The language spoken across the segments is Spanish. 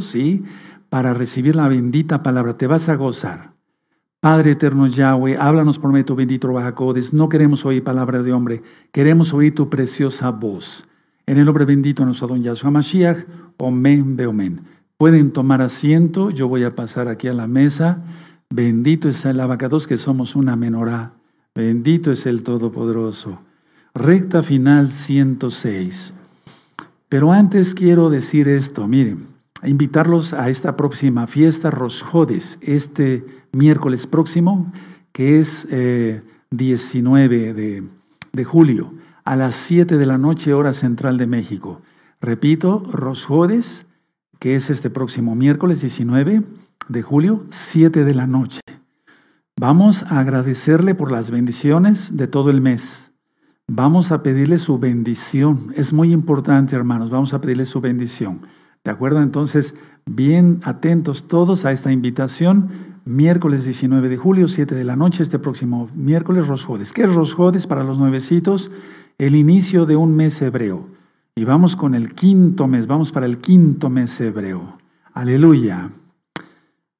¿sí? Para recibir la bendita palabra. Te vas a gozar. Padre eterno Yahweh, háblanos por medio tu bendito Bajacodes. No queremos oír palabra de hombre, queremos oír tu preciosa voz. En el nombre bendito de nuestro don Yahshua Mashiach, Omen, Beomen. Pueden tomar asiento, yo voy a pasar aquí a la mesa. Bendito es el abacados que somos una menorá. Bendito es el Todopoderoso. Recta final 106. Pero antes quiero decir esto, miren, invitarlos a esta próxima fiesta Rosjodes, este miércoles próximo, que es 19 eh, de, de, julio, a las 7 de la noche, hora central de México. Repito, Rosjodes, que es este próximo miércoles 19 de julio, 7 de la noche. Vamos a agradecerle por las bendiciones de todo el mes. Vamos a pedirle su bendición. Es muy importante, hermanos. Vamos a pedirle su bendición. ¿De acuerdo? Entonces, bien atentos todos a esta invitación. Miércoles 19 de julio, 7 de la noche, este próximo miércoles, Rosjodes. ¿Qué es Rosjodes para los nuevecitos? El inicio de un mes hebreo. Y vamos con el quinto mes, vamos para el quinto mes hebreo. Aleluya.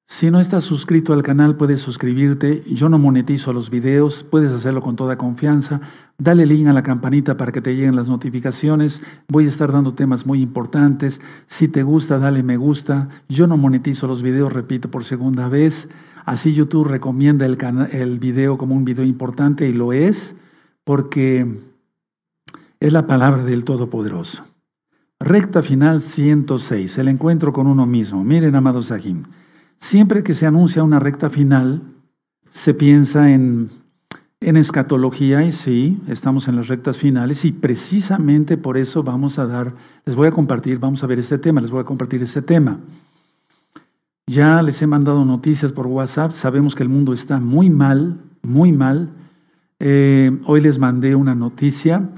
Si no estás suscrito al canal, puedes suscribirte. Yo no monetizo los videos, puedes hacerlo con toda confianza. Dale link a la campanita para que te lleguen las notificaciones. Voy a estar dando temas muy importantes. Si te gusta, dale me gusta. Yo no monetizo los videos, repito por segunda vez. Así YouTube recomienda el, video como un video importante y lo es porque es la palabra del Todopoderoso. Recta final 106, el encuentro con uno mismo. Miren, amados Sahim. Siempre que se anuncia una recta final, se piensa en, en escatología y sí, estamos en las rectas finales y precisamente por eso vamos a dar, les voy a compartir, vamos a ver este tema, les voy a compartir este tema. Ya les he mandado noticias por WhatsApp, sabemos que el mundo está muy mal, muy mal. Eh, hoy les mandé una noticia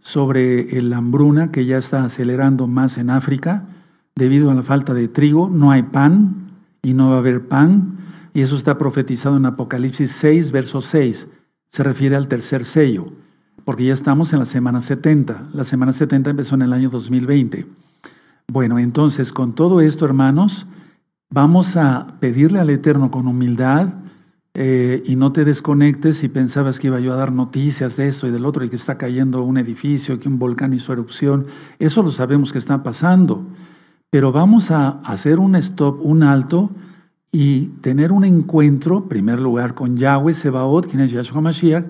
sobre la hambruna que ya está acelerando más en África debido a la falta de trigo, no hay pan, y no va a haber pan. Y eso está profetizado en Apocalipsis 6, verso 6. Se refiere al tercer sello, porque ya estamos en la semana 70. La semana 70 empezó en el año 2020. Bueno, entonces con todo esto, hermanos, vamos a pedirle al Eterno con humildad eh, y no te desconectes si pensabas que iba yo a dar noticias de esto y del otro y que está cayendo un edificio, que un volcán hizo erupción. Eso lo sabemos que está pasando. Pero vamos a hacer un stop, un alto y tener un encuentro, en primer lugar, con Yahweh Sebaot, quien es Yahshua Mashiach,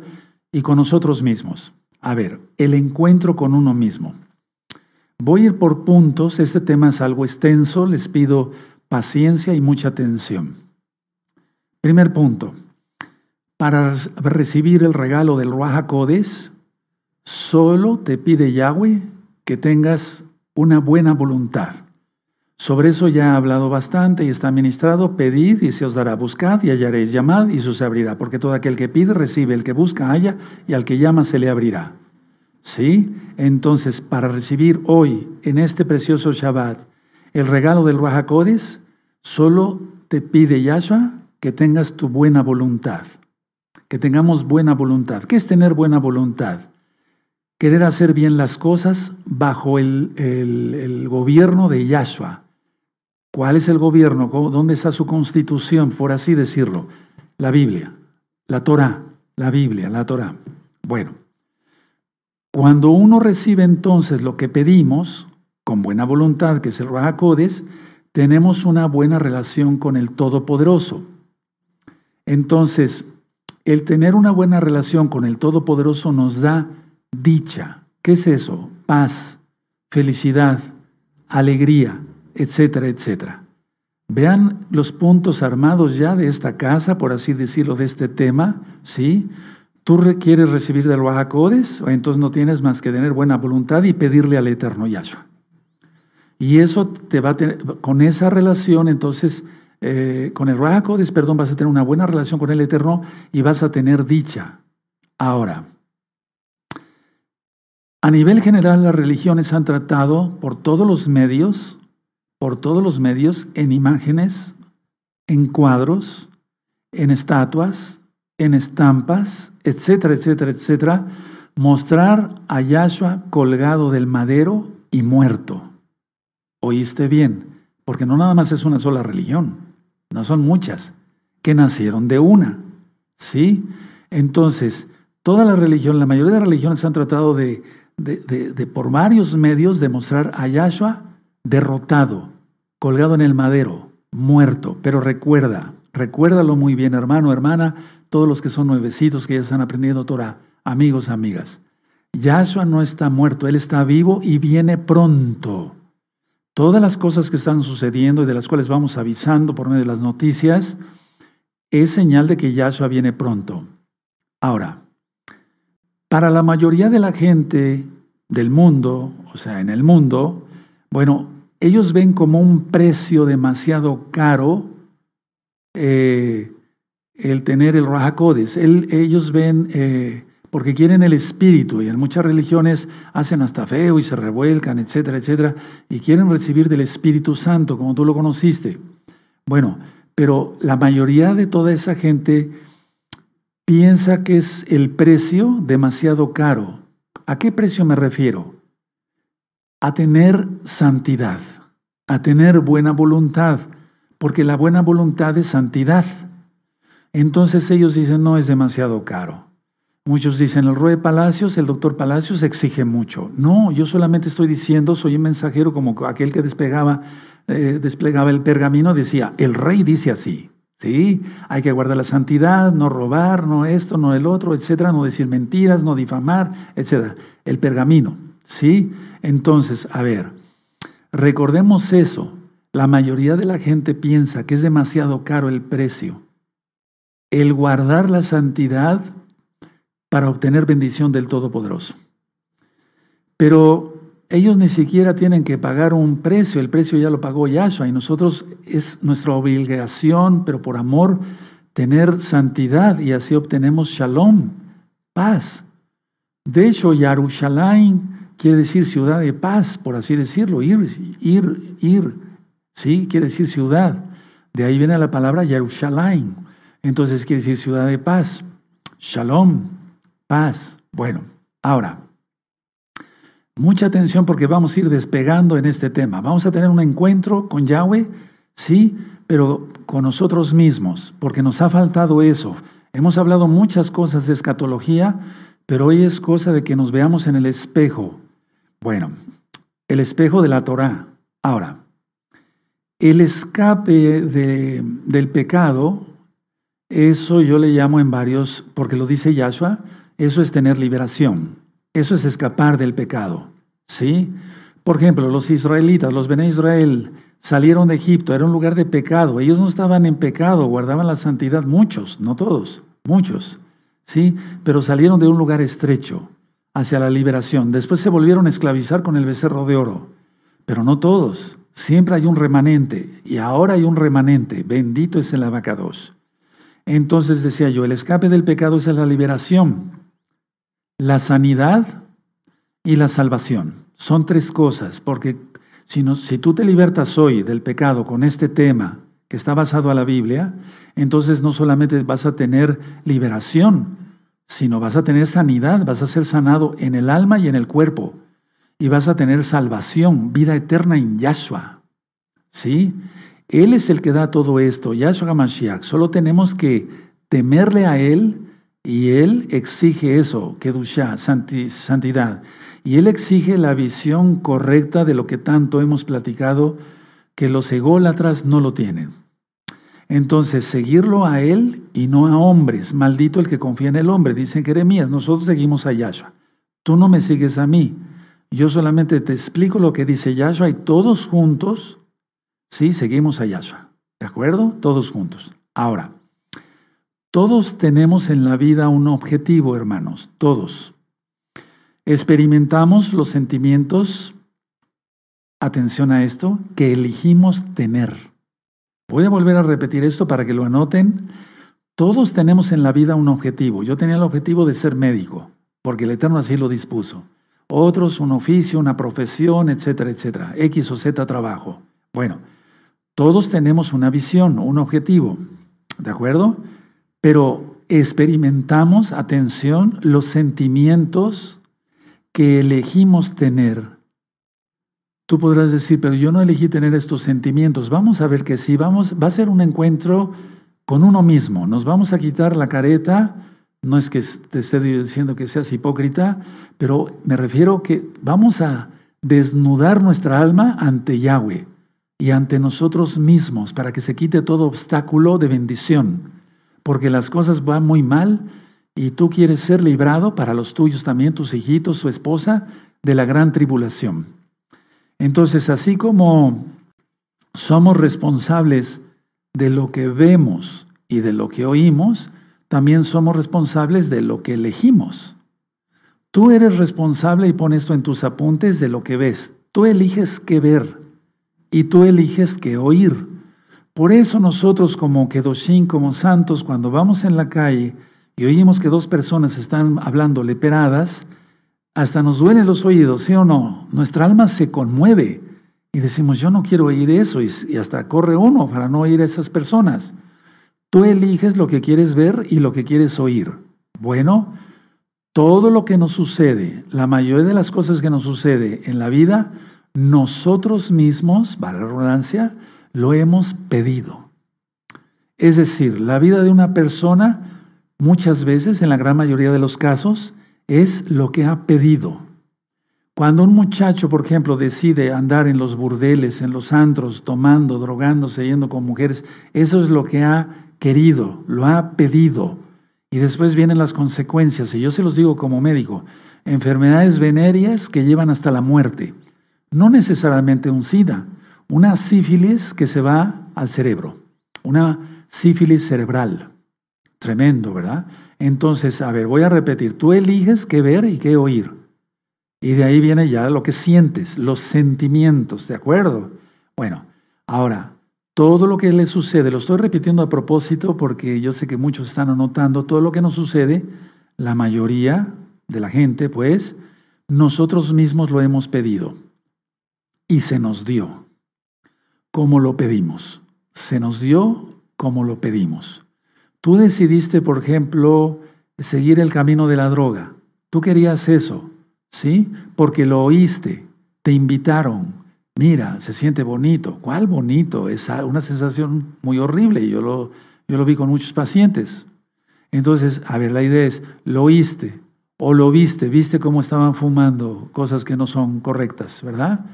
y con nosotros mismos. A ver, el encuentro con uno mismo. Voy a ir por puntos, este tema es algo extenso, les pido paciencia y mucha atención. Primer punto, para recibir el regalo del Ruach solo te pide Yahweh que tengas una buena voluntad. Sobre eso ya ha hablado bastante y está ministrado, pedid y se os dará, buscad y hallaréis, llamad y se os abrirá, porque todo aquel que pide recibe, el que busca halla y al que llama se le abrirá. ¿Sí? Entonces, para recibir hoy, en este precioso Shabbat, el regalo del Rahakodis, solo te pide Yahshua que tengas tu buena voluntad, que tengamos buena voluntad. ¿Qué es tener buena voluntad? Querer hacer bien las cosas bajo el, el gobierno de Yahshua ¿Cuál es el gobierno? ¿Dónde está su constitución, por así decirlo? La Biblia, la Torah, la Biblia, la Torah. Bueno, cuando uno recibe entonces lo que pedimos, con buena voluntad, que es el Rahakodes, tenemos una buena relación con el Todopoderoso. Entonces, el tener una buena relación con el Todopoderoso nos da dicha. ¿Qué es eso? Paz, felicidad, alegría, etcétera, etcétera. Vean los puntos armados ya de esta casa, por así decirlo, de este tema, ¿sí? Tú quieres recibir del Bajacodes, o entonces no tienes más que tener buena voluntad y pedirle al Eterno Yahshua. Y eso te va a tener, con esa relación, entonces, eh, con el Bajacodes, perdón, vas a tener una buena relación con el Eterno y vas a tener dicha. Ahora, a nivel general, las religiones han tratado por todos los medios por todos los medios en imágenes, en cuadros, en estatuas, en estampas, etcétera, etcétera, etcétera, mostrar a Yahshua colgado del madero y muerto. Oíste bien, porque no nada más es una sola religión, no son muchas, que nacieron de una. ¿Sí? Entonces, toda la religión, la mayoría de las religiones han tratado de, de, por varios medios demostrar a Yahshua derrotado, colgado en el madero, muerto. Pero recuerda, recuérdalo muy bien, hermano, hermana, todos los que son nuevecitos que ya están aprendiendo Torah, amigos, amigas. Yahshua no está muerto, Él está vivo y viene pronto. Todas las cosas que están sucediendo y de las cuales vamos avisando por medio de las noticias, es señal de que Yahshua viene pronto. Ahora, para la mayoría de la gente del mundo, o sea, en el mundo, bueno, ellos ven como un precio demasiado caro eh, el tener el Rahakodes. ellos ven, eh, porque quieren el espíritu, y en muchas religiones hacen hasta feo y se revuelcan, etcétera, etcétera, y quieren recibir del Espíritu Santo, como tú lo conociste. Bueno, pero la mayoría de toda esa gente piensa que es el precio demasiado caro. ¿A qué precio me refiero? A tener santidad, a tener buena voluntad, porque la buena voluntad es santidad. Entonces ellos dicen, no es demasiado caro. Muchos dicen, el rey Palacios, el doctor Palacios exige mucho. No, yo solamente estoy diciendo, soy un mensajero como aquel que despegaba, eh, desplegaba el pergamino, decía, el rey dice así. ¿Sí? Hay que guardar la santidad, no robar, no esto, no el otro, etcétera, no decir mentiras, no difamar, etcétera. El pergamino, ¿sí? Entonces, a ver, recordemos eso. La mayoría de la gente piensa que es demasiado caro el precio. El guardar la santidad para obtener bendición del Todopoderoso. Pero ellos ni siquiera tienen que pagar un precio, el precio ya lo pagó Yahshua y nosotros es nuestra obligación, pero por amor, tener santidad y así obtenemos shalom, paz. De hecho, Yarushalayim quiere decir ciudad de paz, por así decirlo, ir, ir, ir, sí, quiere decir ciudad. De ahí viene la palabra Yarushalayim. Entonces quiere decir ciudad de paz, shalom, paz. Bueno, ahora, Mucha atención porque vamos a ir despegando en este tema. Vamos a tener un encuentro con Yahweh, sí, pero con nosotros mismos, porque nos ha faltado eso. Hemos hablado muchas cosas de escatología, pero hoy es cosa de que nos veamos en el espejo. Bueno, el espejo de la Torah. Ahora, el escape del pecado, eso yo le llamo en varios, porque lo dice Yahshua, eso es tener liberación. Eso es escapar del pecado. ¿Sí? Por ejemplo, los israelitas, los Bene Israel, salieron de Egipto, era un lugar de pecado. Ellos no estaban en pecado, guardaban la santidad, muchos, no todos, muchos. ¿Sí? Pero salieron de un lugar estrecho hacia la liberación. Después se volvieron a esclavizar con el becerro de oro. Pero no todos. Siempre hay un remanente. Y ahora hay un remanente. Bendito es el abacados. Entonces decía yo, el escape del pecado es la liberación la sanidad y la salvación. Son tres cosas, porque si, si tú te libertas hoy del pecado con este tema que está basado a la Biblia, entonces no solamente vas a tener liberación, sino vas a tener sanidad, vas a ser sanado en el alma y en el cuerpo, y vas a tener salvación, vida eterna en Yahshua. ¿Sí? Él es el que da todo esto, Yahshua HaMashiach. Solo tenemos que temerle a Él y Él exige eso, Kedushá, santidad. Y Él exige la visión correcta de lo que tanto hemos platicado, que los ególatras no lo tienen. Entonces, seguirlo a Él y no a hombres. Maldito el que confía en el hombre, dice Jeremías. Nosotros seguimos a Yahshua. Tú no me sigues a mí. Yo solamente te explico lo que dice Yahshua y todos juntos, sí, seguimos a Yahshua. ¿De acuerdo? Todos juntos. Ahora, todos tenemos en la vida un objetivo, hermanos, todos. Experimentamos los sentimientos, atención a esto, que elegimos tener. Voy a volver a repetir esto para que lo anoten. Todos tenemos en la vida un objetivo. Yo tenía el objetivo de ser médico, porque el Eterno así lo dispuso. Otros un oficio, una profesión, etcétera, etcétera. X o Z trabajo. Bueno, todos tenemos una visión, un objetivo. ¿De acuerdo? pero experimentamos, atención, los sentimientos que elegimos tener. Tú podrás decir, pero yo no elegí tener estos sentimientos. Vamos a ver que sí, vamos, va a ser un encuentro con uno mismo. Nos vamos a quitar la careta. No es que te esté diciendo que seas hipócrita, pero me refiero que vamos a desnudar nuestra alma ante Yahweh y ante nosotros mismos para que se quite todo obstáculo de bendición. Porque las cosas van muy mal y tú quieres ser librado para los tuyos también, tus hijitos, su esposa, de la gran tribulación. Entonces, así como somos responsables de lo que vemos y de lo que oímos, también somos responsables de lo que elegimos. Tú eres responsable, y pon esto en tus apuntes, de lo que ves. Tú eliges qué ver y tú eliges qué oír. Por eso nosotros como Kedoshim, como santos, cuando vamos en la calle y oímos que dos personas están hablando leperadas, hasta nos duelen los oídos, ¿sí o no? Nuestra alma se conmueve y decimos, yo no quiero oír eso y, hasta corre uno para no oír a esas personas. Tú eliges lo que quieres ver y lo que quieres oír. Bueno, todo lo que nos sucede, la mayoría de las cosas que nos sucede en la vida, nosotros mismos, para la redundancia, lo hemos pedido. Es decir, la vida de una persona, muchas veces, en la gran mayoría de los casos, es lo que ha pedido. Cuando un muchacho, por ejemplo, decide andar en los burdeles, en los antros, tomando, drogándose, yendo con mujeres, eso es lo que ha querido, lo ha pedido. Y después vienen las consecuencias. Y yo se los digo como médico, enfermedades venéreas que llevan hasta la muerte. No necesariamente un SIDA, una sífilis que se va al cerebro, una sífilis cerebral. Tremendo, ¿verdad? Entonces, a ver, voy a repetir, tú eliges qué ver y qué oír. Y de ahí viene ya lo que sientes, los sentimientos, ¿de acuerdo? Bueno, ahora, todo lo que le sucede, lo estoy repitiendo a propósito porque yo sé que muchos están anotando, todo lo que nos sucede, la mayoría de la gente, pues, nosotros mismos lo hemos pedido y se nos dio como lo pedimos. Se nos dio como lo pedimos. Tú decidiste, por ejemplo, seguir el camino de la droga. Tú querías eso, ¿sí? Porque lo oíste, te invitaron. Mira, se siente bonito. ¿Cuál bonito? Es una sensación muy horrible. Yo lo, vi con muchos pacientes. Entonces, a ver, la idea es, lo oíste o lo viste, viste cómo estaban fumando cosas que no son correctas, ¿verdad?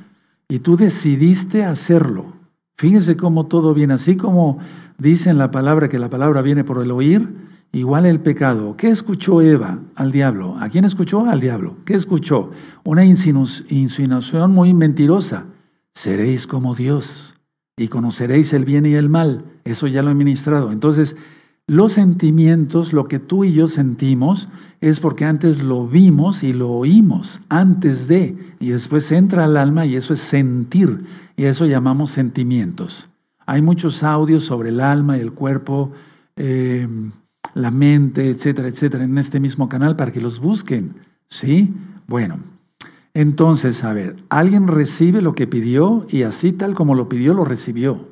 Y tú decidiste hacerlo. Fíjese cómo todo viene así como dice en la palabra que la palabra viene por el oír, igual el pecado. ¿Qué escuchó Eva al diablo? ¿A quién escuchó? Al diablo. ¿Qué escuchó? Una insinuación muy mentirosa. Seréis como Dios y conoceréis el bien y el mal. Eso ya lo he ministrado. Entonces, los sentimientos, lo que tú y yo sentimos, es porque antes lo vimos y lo oímos, antes de, y después entra al alma y eso es sentir, y eso llamamos sentimientos. Hay muchos audios sobre el alma y el cuerpo, eh, la mente, etcétera, etcétera, en este mismo canal para que los busquen. ¿Sí? Bueno, entonces, a ver, alguien recibe lo que pidió y así tal como lo pidió, lo recibió.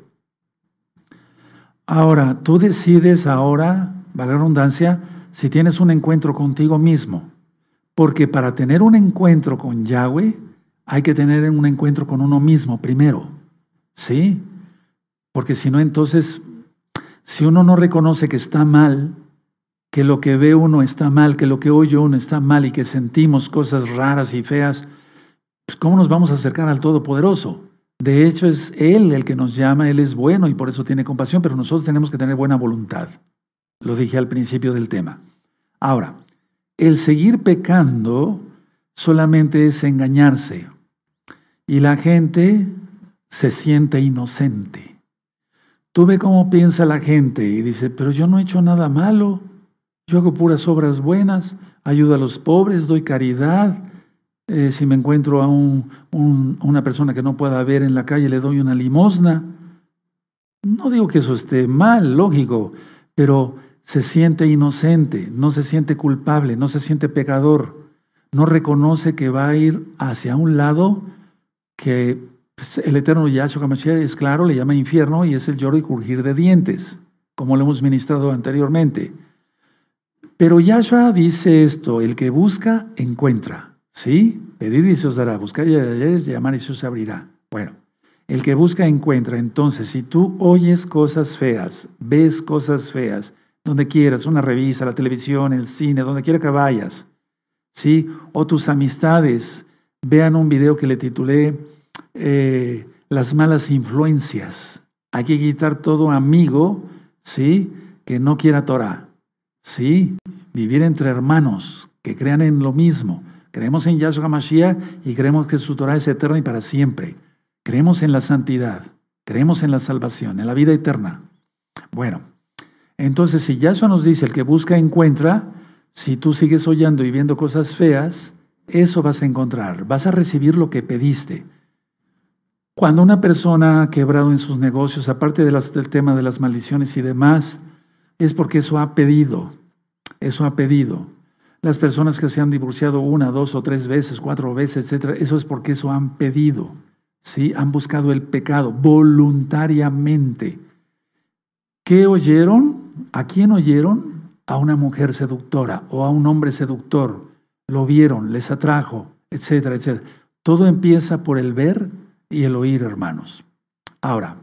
Ahora, tú decides ahora, vale la redundancia, si tienes un encuentro contigo mismo. Porque para tener un encuentro con Yahweh, hay que tener un encuentro con uno mismo primero. ¿Sí? Porque si no, entonces, si uno no reconoce que está mal, que lo que ve uno está mal, que lo que oye uno está mal y que sentimos cosas raras y feas, pues ¿cómo nos vamos a acercar al Todopoderoso? De hecho, es Él el que nos llama, Él es bueno y por eso tiene compasión, pero nosotros tenemos que tener buena voluntad. Lo dije al principio del tema. Ahora, el seguir pecando solamente es engañarse y la gente se siente inocente. Tú ve cómo piensa la gente y dice, pero yo no he hecho nada malo, yo hago puras obras buenas, ayudo a los pobres, doy caridad. Eh, si me encuentro a una persona que no pueda ver en la calle, le doy una limosna. No digo que eso esté mal, lógico, pero se siente inocente, no se siente culpable, no se siente pecador, no reconoce que va a ir hacia un lado que el eterno Yahshua HaMashiach es claro, le llama infierno y es el lloro y crujir de dientes, como lo hemos ministrado anteriormente. Pero Yahshua dice esto, el que busca, encuentra. ¿Sí? Pedir y se os dará, buscar y llamar y se os abrirá. Bueno, el que busca encuentra. Entonces, si tú oyes cosas feas, ves cosas feas, donde quieras, una revista, la televisión, el cine, donde quiera que vayas, ¿sí? O tus amistades vean un video que le titulé eh, Las malas influencias. Hay que quitar todo amigo, ¿sí? Que no quiera Torah, ¿sí? Vivir entre hermanos que crean en lo mismo. Creemos en Yahshua Mashiach y creemos que su Torah es eterna y para siempre. Creemos en la santidad, creemos en la salvación, en la vida eterna. Bueno, entonces si Yahshua nos dice el que busca encuentra, si tú sigues oyendo y viendo cosas feas, eso vas a encontrar, vas a recibir lo que pediste. Cuando una persona ha quebrado en sus negocios, aparte del tema de las maldiciones y demás, es porque eso ha pedido, eso ha pedido. Las personas que se han divorciado una, dos o tres veces, cuatro veces, etcétera, eso es porque eso han pedido. ¿sí? Han buscado el pecado voluntariamente. ¿Qué oyeron? ¿A quién oyeron? A una mujer seductora o a un hombre seductor. Lo vieron, les atrajo, etcétera, etcétera. Todo empieza por el ver y el oír, hermanos. Ahora,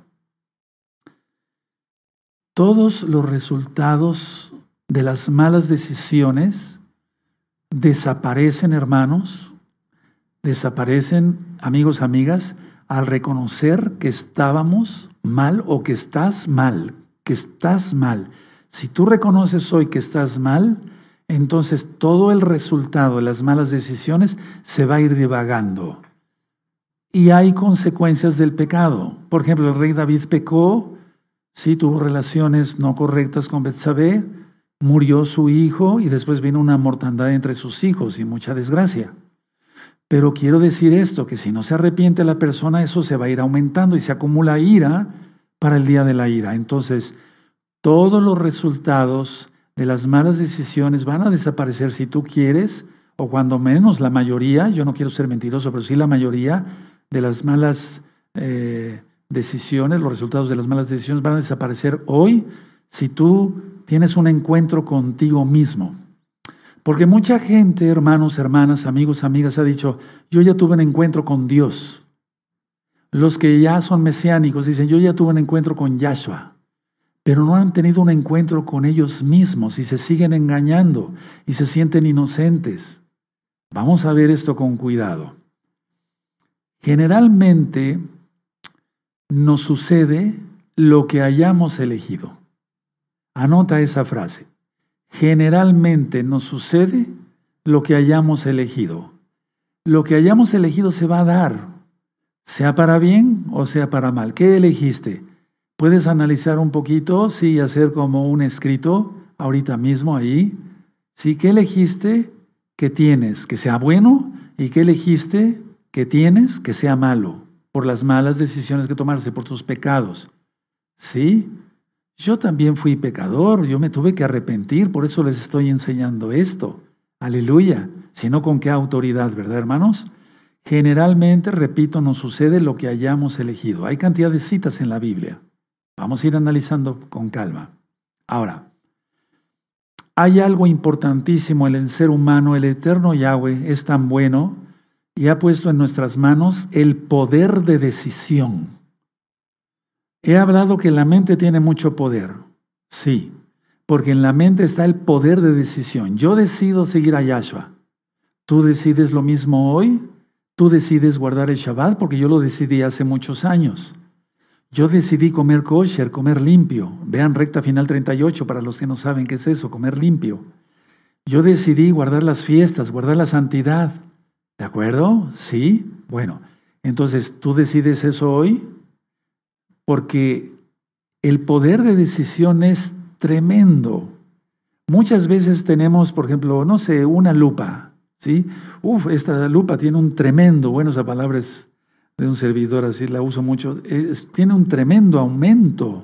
todos los resultados de las malas decisiones desaparecen, hermanos, desaparecen, amigos, amigas, al reconocer que estábamos mal o que estás mal, que estás mal. Si tú reconoces hoy que estás mal, entonces todo el resultado de las malas decisiones se va a ir divagando. Y hay consecuencias del pecado. Por ejemplo, el rey David pecó, sí tuvo relaciones no correctas con Betsabé, murió su hijo y después vino una mortandad entre sus hijos y mucha desgracia. Pero quiero decir esto, que si no se arrepiente la persona, eso se va a ir aumentando y se acumula ira para el día de la ira. Entonces, todos los resultados de las malas decisiones van a desaparecer si tú quieres, o cuando menos la mayoría, yo no quiero ser mentiroso, pero sí la mayoría de las malas eh, decisiones, los resultados de las malas decisiones van a desaparecer hoy si tú tienes un encuentro contigo mismo. Porque mucha gente, hermanos, hermanas, amigos, amigas, ha dicho, yo ya tuve un encuentro con Dios. Los que ya son mesiánicos dicen, yo ya tuve un encuentro con Yahshua, pero no han tenido un encuentro con ellos mismos y se siguen engañando y se sienten inocentes. Vamos a ver esto con cuidado. Generalmente nos sucede lo que hayamos elegido. Anota esa frase generalmente nos sucede lo que hayamos elegido. Lo que hayamos elegido se va a dar, sea para bien o sea para mal. ¿Qué elegiste? Puedes analizar un poquito, sí, hacer como un escrito ahorita mismo ahí. Sí, ¿qué elegiste que tienes que sea bueno y qué elegiste que tienes que sea malo por las malas decisiones que tomarse, por tus pecados? ¿Sí? Yo también fui pecador, yo me tuve que arrepentir, por eso les estoy enseñando esto. Aleluya. Si no, ¿con qué autoridad, verdad, hermanos? Generalmente, repito, nos sucede lo que hayamos elegido. Hay cantidad de citas en la Biblia. Vamos a ir analizando con calma. Ahora, hay algo importantísimo en el ser humano. El eterno Yahweh es tan bueno y ha puesto en nuestras manos el poder de decisión. He hablado que la mente tiene mucho poder. Sí, porque en la mente está el poder de decisión. Yo decido seguir a Yahshua. Tú decides lo mismo hoy. Tú decides guardar el Shabbat porque yo lo decidí hace muchos años. Yo decidí comer kosher, comer limpio. Vean recta final 38 para los que no saben qué es eso, comer limpio. Yo decidí guardar las fiestas, guardar la santidad. ¿De acuerdo? Sí. Bueno, entonces tú decides eso hoy porque el poder de decisión es tremendo. Muchas veces tenemos, por ejemplo, no sé, una lupa, ¿sí? Uf, esta lupa tiene un tremendo, bueno, esa palabra es de un servidor, así la uso mucho, tiene un tremendo aumento,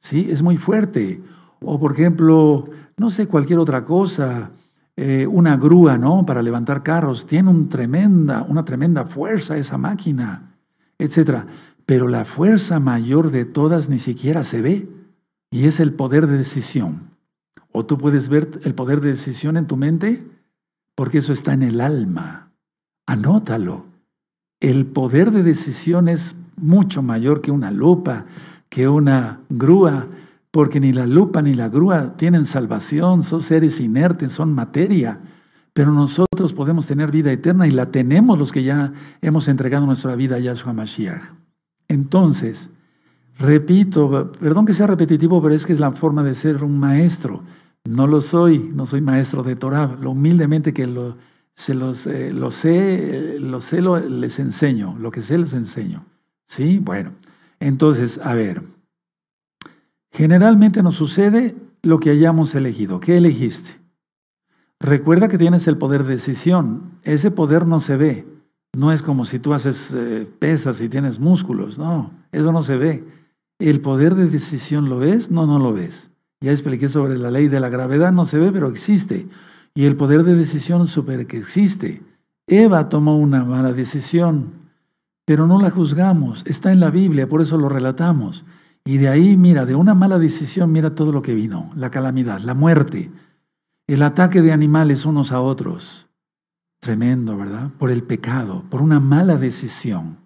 ¿sí? Es muy fuerte. O, por ejemplo, no sé, cualquier otra cosa, eh, una grúa, ¿no? Para levantar carros, tiene una tremenda fuerza esa máquina, etcétera pero la fuerza mayor de todas ni siquiera se ve, y es el poder de decisión. O tú puedes ver el poder de decisión en tu mente, porque eso está en el alma. Anótalo. el poder de decisión es mucho mayor que una lupa, que una grúa, porque ni la lupa ni la grúa tienen salvación, son seres inertes, son materia. Pero nosotros podemos tener vida eterna y la tenemos los que ya hemos entregado nuestra vida a Yahshua Mashiach. Entonces, repito, perdón que sea repetitivo, pero es que es la forma de ser un maestro. No lo soy, no soy maestro de Torah. Lo humildemente que lo, se los, eh, lo sé, lo sé, les enseño. Lo que sé, les enseño. ¿Sí? Bueno, entonces, a ver. Generalmente nos sucede lo que hayamos elegido. ¿Qué elegiste? Recuerda que tienes el poder de decisión. Ese poder no se ve. No es como si tú haces eh, pesas y tienes músculos. No, eso no se ve. ¿El poder de decisión lo ves? No, no lo ves. Ya expliqué sobre la ley de la gravedad, no se ve, pero existe. Y el poder de decisión super que existe. Eva tomó una mala decisión, pero no la juzgamos. Está en la Biblia, por eso lo relatamos. Y de ahí, mira, de una mala decisión, mira todo lo que vino. La calamidad, la muerte, el ataque de animales unos a otros. Tremendo, ¿verdad? Por el pecado, por una mala decisión.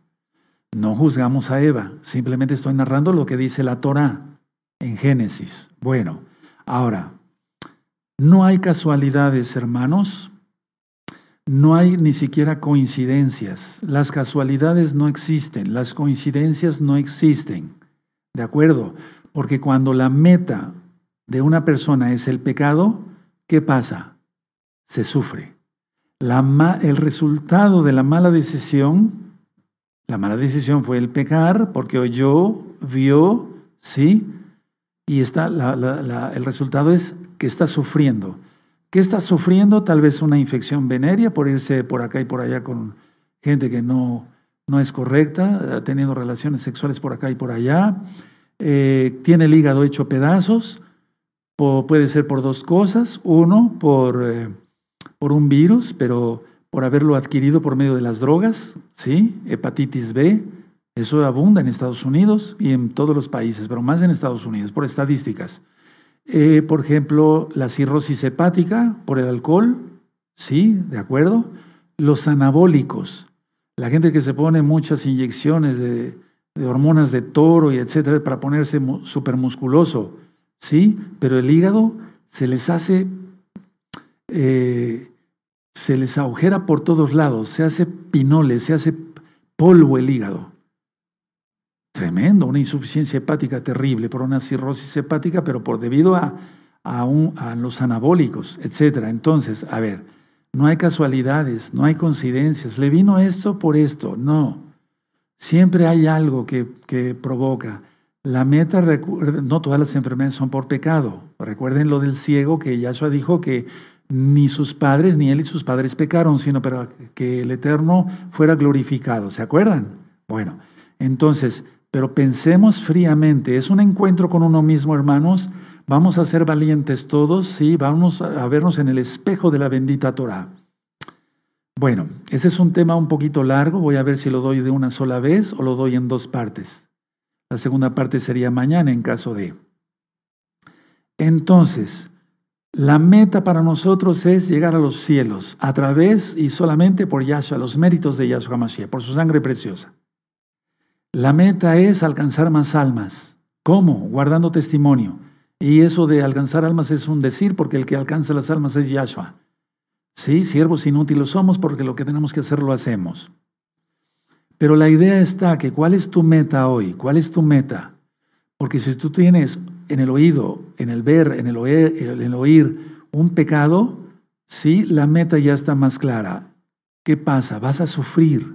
No juzgamos a Eva, simplemente estoy narrando lo que dice la Torah en Génesis. Bueno, ahora, no hay casualidades, hermanos. No hay ni siquiera coincidencias. Las casualidades no existen, las coincidencias no existen. ¿De acuerdo? Porque cuando la meta de una persona es el pecado, ¿qué pasa? Se sufre. La el resultado de la mala decisión, la mala decisión fue el pecar porque oyó, vio, ¿sí? Y está, el resultado es que está sufriendo. ¿Qué está sufriendo? Tal vez una infección venérea por irse por acá y por allá con gente que no, no es correcta, teniendo relaciones sexuales por acá y por allá. Eh, tiene el hígado hecho pedazos, puede ser por dos cosas. Uno, por, eh, por un virus, pero por haberlo adquirido por medio de las drogas, ¿sí? Hepatitis B, eso abunda en Estados Unidos y en todos los países, pero más en Estados Unidos, por estadísticas. Eh, por ejemplo, la cirrosis hepática por el alcohol, ¿sí? ¿De acuerdo? Los anabólicos, la gente que se pone muchas inyecciones de, hormonas de toro y etcétera para ponerse supermusculoso, ¿sí? Pero el hígado se les hace, eh, se les agujera por todos lados, se hace pinoles, se hace polvo el hígado. Tremendo, una insuficiencia hepática terrible por una cirrosis hepática, pero por debido a, a, a los anabólicos, etcétera. Entonces, a ver, no hay casualidades, no hay coincidencias. Le vino esto por esto, no. Siempre hay algo que, provoca. La meta, no todas las enfermedades son por pecado. Recuerden lo del ciego que Yahshua dijo que ni sus padres, ni él y sus padres pecaron, sino para que el Eterno fuera glorificado. ¿Se acuerdan? Bueno, entonces, pero pensemos fríamente. Es un encuentro con uno mismo, hermanos. Vamos a ser valientes todos, sí, vamos a vernos en el espejo de la bendita Torah. Bueno, ese es un tema un poquito largo, voy a ver si lo doy de una sola vez o lo doy en dos partes. La segunda parte sería mañana en caso de. Entonces, la meta para nosotros es llegar a los cielos a través y solamente por Yahshua, los méritos de Yahshua Mashiach, por su sangre preciosa. La meta es alcanzar más almas. ¿Cómo? Guardando testimonio. Y eso de alcanzar almas es un decir, porque el que alcanza las almas es Yahshua. Sí, siervos inútiles somos porque lo que tenemos que hacer lo hacemos. Pero la idea está que ¿cuál es tu meta hoy? ¿Cuál es tu meta? Porque si tú tienes en el oído, en el ver, en el oír, en el oír un pecado, sí, la meta ya está más clara. ¿Qué pasa? Vas a sufrir.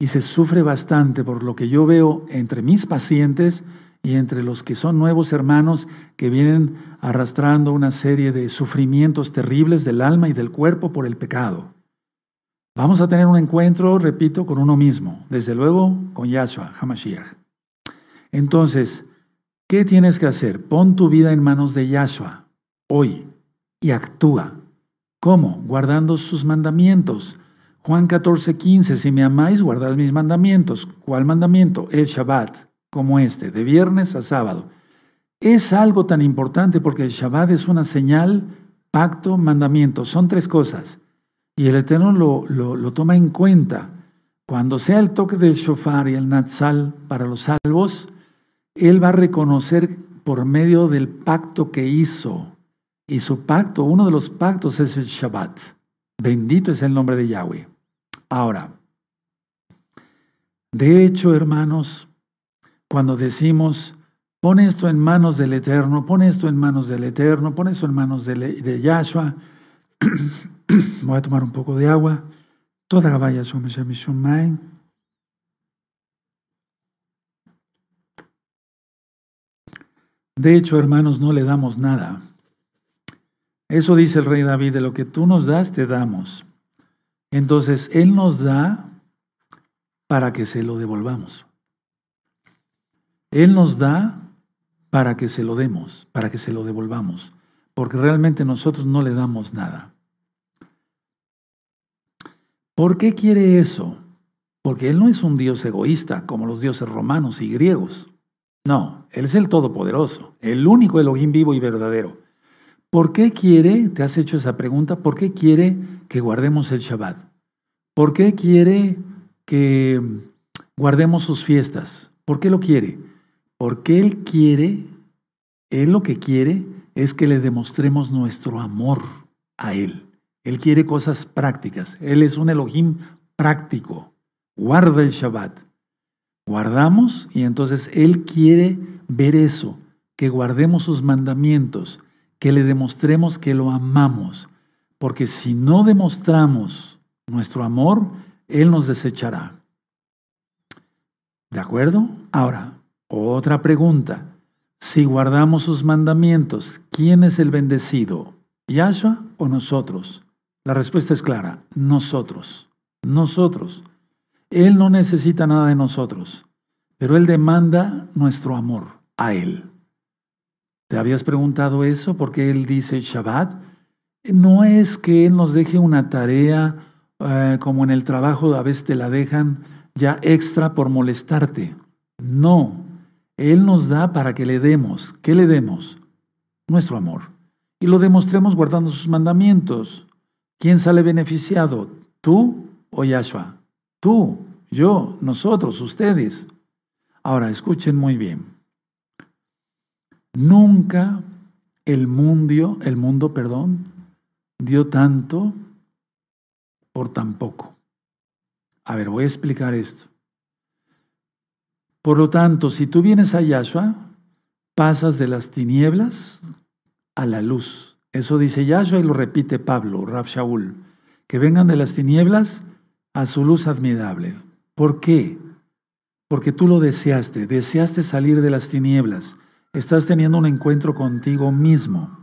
Y se sufre bastante por lo que yo veo entre mis pacientes y entre los que son nuevos hermanos que vienen arrastrando una serie de sufrimientos terribles del alma y del cuerpo por el pecado. Vamos a tener un encuentro, repito, con uno mismo, desde luego con Yahshua, Hamashiach. Entonces, ¿qué tienes que hacer? Pon tu vida en manos de Yahshua hoy y actúa. ¿Cómo? Guardando sus mandamientos. Juan 14, 15, si me amáis, guardad mis mandamientos. ¿Cuál mandamiento? El Shabbat como este, de viernes a sábado. Es algo tan importante porque el Shabbat es una señal, pacto, mandamiento. Son tres cosas. Y el Eterno lo, lo, toma en cuenta. Cuando sea el toque del shofar y el natsal para los salvos, él va a reconocer por medio del pacto que hizo. Y su pacto, uno de los pactos es el Shabbat. Bendito es el nombre de Yahweh. Ahora, de hecho, hermanos, cuando decimos, pon esto en manos del Eterno, pon esto en manos del Eterno, pon esto en manos de, Yahshua, voy a tomar un poco de agua. Toda vaya De hecho, hermanos, no le damos nada. Eso dice el rey David, de lo que tú nos das, te damos. Entonces, Él nos da para que se lo devolvamos. Él nos da para que se lo demos, para que se lo devolvamos, porque realmente nosotros no le damos nada. ¿Por qué quiere eso? Porque Él no es un Dios egoísta como los dioses romanos y griegos. No, Él es el Todopoderoso, el único Elohim vivo y verdadero. ¿Por qué quiere, te has hecho esa pregunta, por qué quiere que guardemos el Shabbat? ¿Por qué quiere que guardemos sus fiestas? ¿Por qué lo quiere? Porque Él quiere, Él lo que quiere es que le demostremos nuestro amor a Él. Él quiere cosas prácticas. Él es un Elohim práctico. Guarda el Shabbat guardamos y entonces Él quiere ver eso, que guardemos sus mandamientos, que le demostremos que lo amamos, porque si no demostramos nuestro amor, Él nos desechará. ¿De acuerdo? Ahora, otra pregunta. Si guardamos sus mandamientos, ¿quién es el bendecido? ¿Yahshua o nosotros? La respuesta es clara, nosotros, nosotros. Él no necesita nada de nosotros, pero Él demanda nuestro amor a Él. ¿Te habías preguntado eso? Porque Él dice Shabbat. No es que Él nos deje una tarea eh, como en el trabajo, a veces te la dejan ya extra por molestarte. No, Él nos da para que le demos. ¿Qué le demos? Nuestro amor. Y lo demostremos guardando sus mandamientos. ¿Quién sale beneficiado? ¿Tú o Yahshua? Tú, yo, nosotros, ustedes. Ahora, escuchen muy bien. Nunca el mundo, el mundo, perdón, dio tanto por tan poco. A ver, voy a explicar esto. Por lo tanto, si tú vienes a Yahshua, pasas de las tinieblas a la luz. Eso dice Yahshua y lo repite Pablo, Rab Shaul. Que vengan de las tinieblas a su luz admirable. ¿Por qué? Porque tú lo deseaste, deseaste salir de las tinieblas. Estás teniendo un encuentro contigo mismo.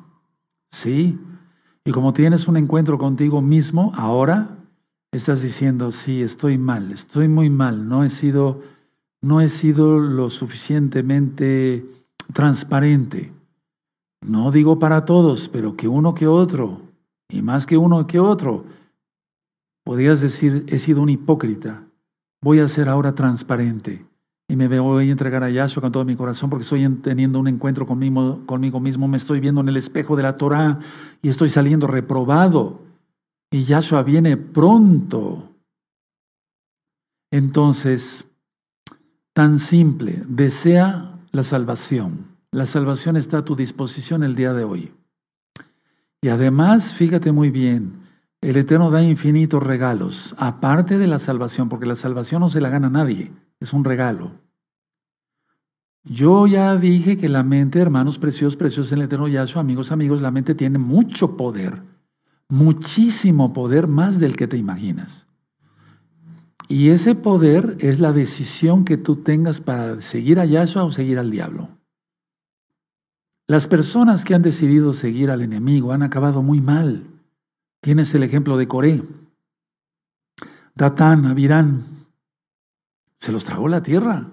¿Sí? Y como tienes un encuentro contigo mismo, ahora estás diciendo, sí, estoy mal, estoy muy mal, no he sido, no he sido lo suficientemente transparente. No digo para todos, pero que uno que otro, y más que uno que otro, Podrías decir, he sido un hipócrita, voy a ser ahora transparente y me voy a entregar a Yahshua con todo mi corazón porque estoy teniendo un encuentro conmigo, conmigo mismo, me estoy viendo en el espejo de la Torah y estoy saliendo reprobado y Yahshua viene pronto. Entonces, tan simple, desea la salvación. La salvación está a tu disposición el día de hoy. Y además, fíjate muy bien, el Eterno da infinitos regalos, aparte de la salvación, porque la salvación no se la gana nadie, es un regalo. Yo ya dije que la mente, hermanos preciosos, preciosos en el Eterno Yahshua, amigos, amigos, la mente tiene mucho poder, muchísimo poder, más del que te imaginas. Y ese poder es la decisión que tú tengas para seguir a Yahshua o seguir al diablo. Las personas que han decidido seguir al enemigo han acabado muy mal. Tienes el ejemplo de Coré. Datán, Abirán, se los tragó la tierra.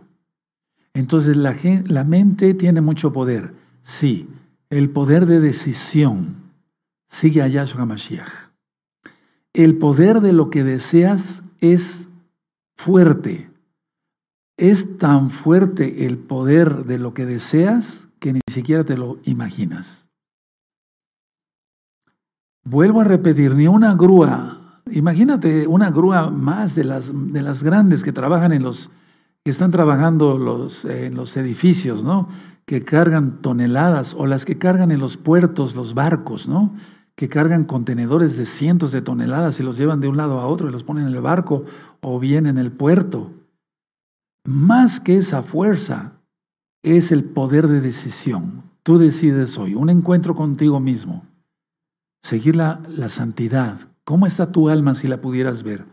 Entonces la, la mente tiene mucho poder. Sí, el poder de decisión sigue a Yahshua Mashiach. El poder de lo que deseas es fuerte. Es tan fuerte el poder de lo que deseas que ni siquiera te lo imaginas. Vuelvo a repetir, ni una grúa Imagínate una grúa más de las, de las grandes que trabajan en los, que están trabajando los, en los edificios, ¿no? Que cargan toneladas o las que cargan en los puertos, los barcos, ¿no? Que cargan contenedores de cientos de toneladas y los llevan de un lado a otro y los ponen en el barco o bien en el puerto. Más que esa fuerza es el poder de decisión. Tú decides hoy, un encuentro contigo mismo, seguir la, la santidad, ¿Cómo está tu alma si la pudieras ver?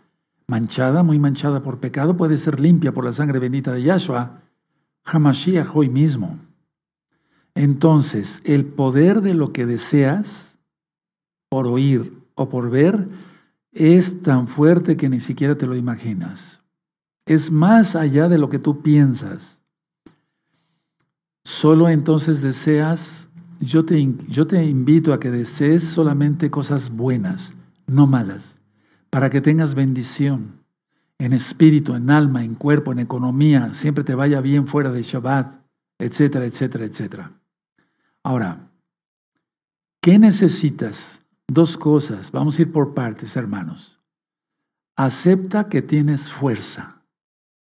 Manchada, muy manchada por pecado, puede ser limpia por la sangre bendita de Yahshua, Hamashiach hoy mismo. Entonces, el poder de lo que deseas por oír o por ver es tan fuerte que ni siquiera te lo imaginas. Es más allá de lo que tú piensas. Solo entonces deseas, yo te, yo te invito a que desees solamente cosas buenas no malas, para que tengas bendición en espíritu, en alma, en cuerpo, en economía, siempre te vaya bien fuera de Shabbat, etcétera, etcétera, etcétera. Ahora, ¿qué necesitas? Dos cosas, vamos a ir por partes, hermanos. Acepta que tienes fuerza,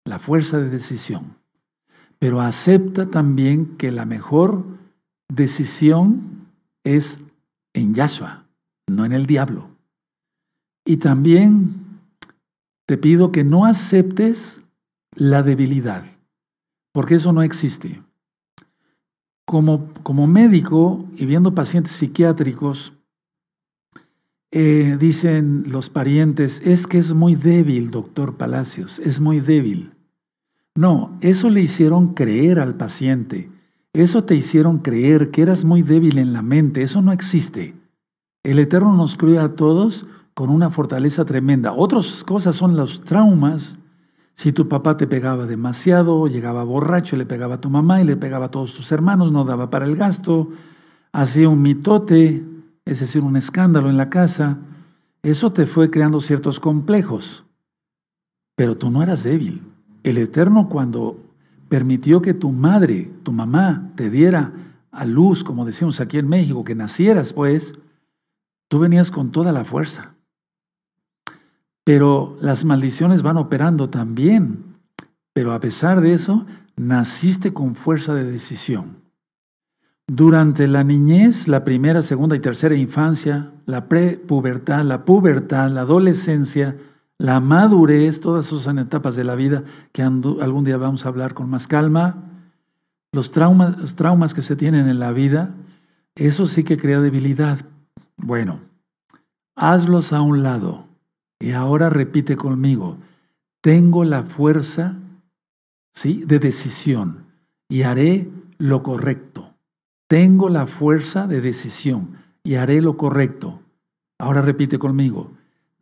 la fuerza de decisión, pero acepta también que la mejor decisión es en Yahshua, no en el diablo. Y también te pido que no aceptes la debilidad, porque eso no existe. Como, como médico y viendo pacientes psiquiátricos, eh, dicen los parientes, es que es muy débil, doctor Palacios, es muy débil. No, eso le hicieron creer al paciente. Eso te hicieron creer que eras muy débil en la mente. Eso no existe. El Eterno nos creó a todos con una fortaleza tremenda. Otras cosas son los traumas. Si tu papá te pegaba demasiado, llegaba borracho, le pegaba a tu mamá y le pegaba a todos tus hermanos, no daba para el gasto, hacía un mitote, es decir, un escándalo en la casa, eso te fue creando ciertos complejos. Pero tú no eras débil. El Eterno cuando permitió que tu madre, tu mamá, te diera a luz, como decimos aquí en México, que nacieras, pues, tú venías con toda la fuerza. Pero las maldiciones van operando también. Pero a pesar de eso, naciste con fuerza de decisión. Durante la niñez, la primera, segunda y tercera infancia, la prepubertad, la pubertad, la adolescencia, la madurez, todas esas etapas de la vida que algún día vamos a hablar con más calma, los traumas, los traumas que se tienen en la vida, eso sí que crea debilidad. Bueno, hazlos a un lado. Y ahora repite conmigo, tengo la fuerza ¿sí? de decisión y haré lo correcto. Tengo la fuerza de decisión y haré lo correcto. Ahora repite conmigo,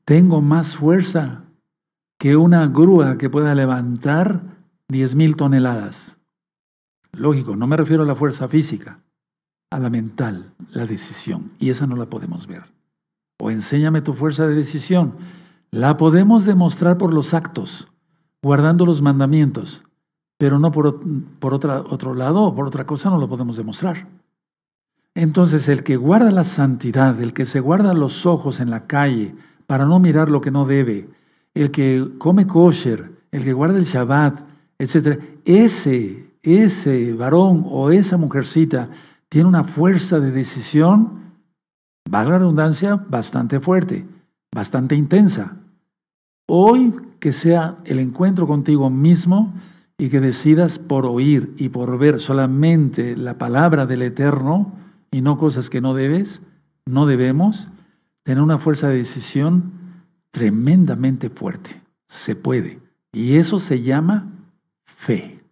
tengo más fuerza que una grúa que pueda levantar 10 mil toneladas. Lógico, no me refiero a la fuerza física, a la mental, la decisión. Y esa no la podemos ver. O enséñame tu fuerza de decisión la podemos demostrar por los actos, guardando los mandamientos, pero no por, por otra, otro lado o por otra cosa no lo podemos demostrar. Entonces el que guarda la santidad, el que se guarda los ojos en la calle para no mirar lo que no debe, el que come kosher, el que guarda el Shabbat, etc., ese, ese varón o esa mujercita tiene una fuerza de decisión, valga la redundancia, bastante fuerte, bastante intensa. Hoy que sea el encuentro contigo mismo y que decidas por oír y por ver solamente la palabra del Eterno y no cosas que no debes, no debemos, tener una fuerza de decisión tremendamente fuerte. Se puede. Y eso se llama fe.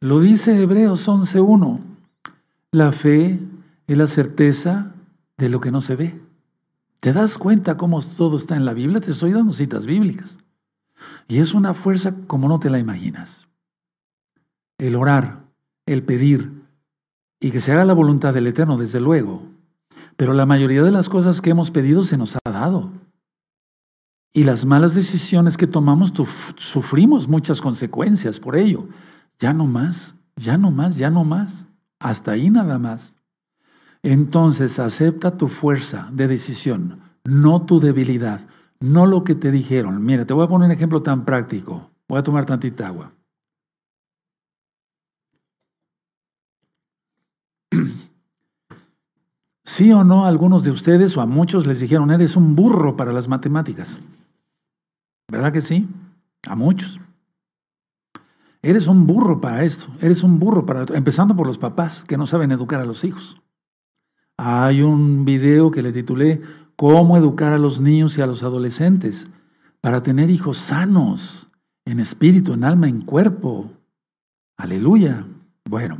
Lo dice Hebreos 11.1. La fe es la certeza de lo que no se ve. ¿Te das cuenta cómo todo está en la Biblia? Te estoy dando citas bíblicas. Y es una fuerza como no te la imaginas. El orar, el pedir y que se haga la voluntad del Eterno, desde luego. Pero la mayoría de las cosas que hemos pedido se nos ha dado. Y las malas decisiones que tomamos sufrimos muchas consecuencias por ello. Ya no más, ya no más, ya no más. Hasta ahí nada más. Entonces acepta tu fuerza de decisión. no tu debilidad, no lo que te dijeron. Mira, te voy a poner un ejemplo tan práctico. Voy a tomar tantita agua. ¿Sí o no algunos de ustedes o a muchos les dijeron, eres un burro para las matemáticas? ¿Verdad que sí? A muchos. Eres un burro para esto, eres un burro para... Empezando por los papás que no saben educar a los hijos. Hay un video que le titulé Cómo educar a los niños y a los adolescentes para tener hijos sanos, en espíritu, en alma, en cuerpo. Aleluya. Bueno,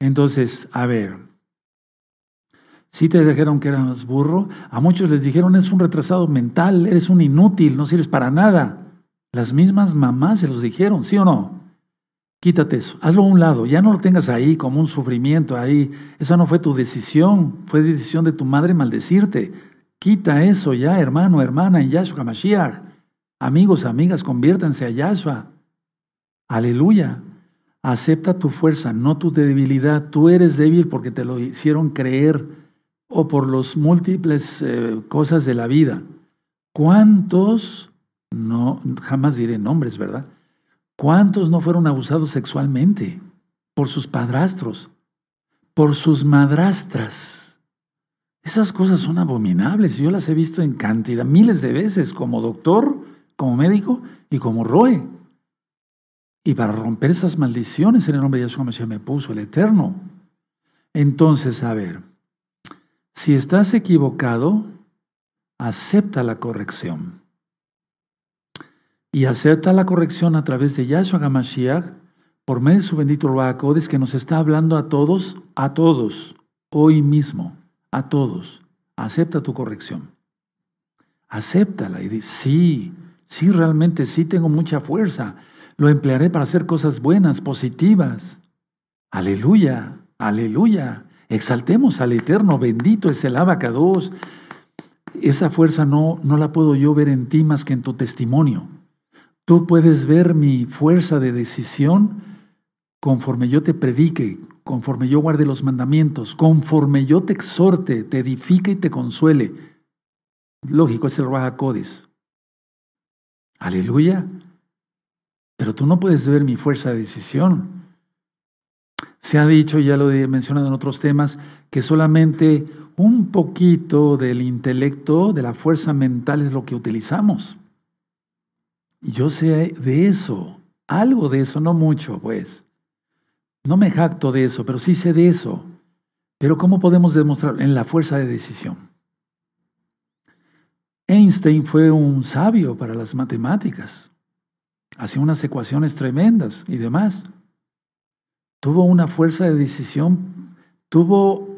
entonces, a ver, si te dijeron que eras burro, a muchos les dijeron, eres un retrasado mental, eres un inútil, no sirves para nada. Las mismas mamás se los dijeron, ¿sí o no? Quítate eso, hazlo a un lado, ya no lo tengas ahí como un sufrimiento ahí. Esa no fue tu decisión, fue decisión de tu madre maldecirte. Quita eso ya, hermano, hermana, en Yahshua Mashiach. Amigos, amigas, conviértanse a Yahshua. Aleluya. Acepta tu fuerza, no tu debilidad. Tú eres débil porque te lo hicieron creer o por los múltiples eh, cosas de la vida. ¿Cuántos, no, jamás diré nombres, ¿verdad? ¿Cuántos no fueron abusados sexualmente por sus padrastros, por sus madrastras? Esas cosas son abominables. Yo las he visto en cantidad, miles de veces, como doctor, como médico y como Roe. Y para romper esas maldiciones en el nombre de Yahshua Mashiach me puso el Eterno. Entonces, a ver, si estás equivocado, acepta la corrección y acepta la corrección a través de Yahshua Gamashiach por medio de su bendito Ruacodes que nos está hablando a todos, a todos, hoy mismo, a todos. Acepta tu corrección. Acéptala y dice, sí, sí, realmente sí tengo mucha fuerza. Lo emplearé para hacer cosas buenas, positivas. Aleluya, aleluya. Exaltemos al Eterno, bendito es el abacados. Esa fuerza no, no la puedo yo ver en ti más que en tu testimonio. Tú puedes ver mi fuerza de decisión conforme yo te predique, conforme yo guarde los mandamientos, conforme yo te exhorte, te edifique y te consuele. Lógico, es el Raja Aleluya. Pero tú no puedes ver mi fuerza de decisión. Se ha dicho, ya lo he mencionado en otros temas, que solamente un poquito del intelecto, de la fuerza mental es lo que utilizamos. Yo sé de eso, algo de eso, no mucho, pues. No me jacto de eso, pero sí sé de eso. Pero ¿cómo podemos demostrar? En la fuerza de decisión. Einstein fue un sabio para las matemáticas. Hacía unas ecuaciones tremendas y demás. Tuvo una fuerza de decisión, tuvo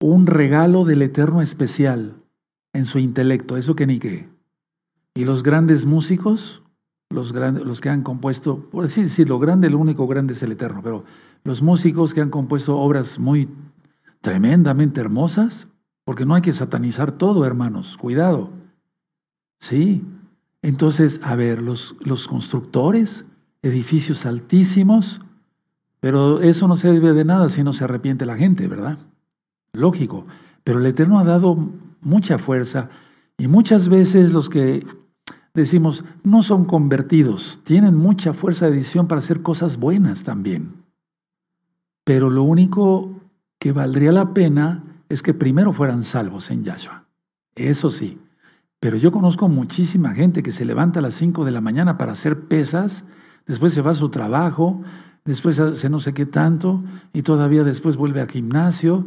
un regalo del Eterno especial en su intelecto, eso que ni qué. Y los grandes músicos los, grandes, los que han compuesto, por así decirlo, grande, lo único grande es el Eterno, pero los músicos que han compuesto obras muy tremendamente hermosas, porque no hay que satanizar todo, hermanos, cuidado. Sí, entonces, a ver, los, los constructores, edificios altísimos, pero eso no debe de nada si no se arrepiente la gente, ¿verdad? Lógico, pero el Eterno ha dado mucha fuerza y muchas veces los que decimos, no son convertidos, tienen mucha fuerza de decisión para hacer cosas buenas también. Pero lo único que valdría la pena es que primero fueran salvos en Yahshua. Eso sí. Pero yo conozco muchísima gente que se levanta a las 5 de la mañana para hacer pesas, después se va a su trabajo, después hace no sé qué tanto y todavía después vuelve al gimnasio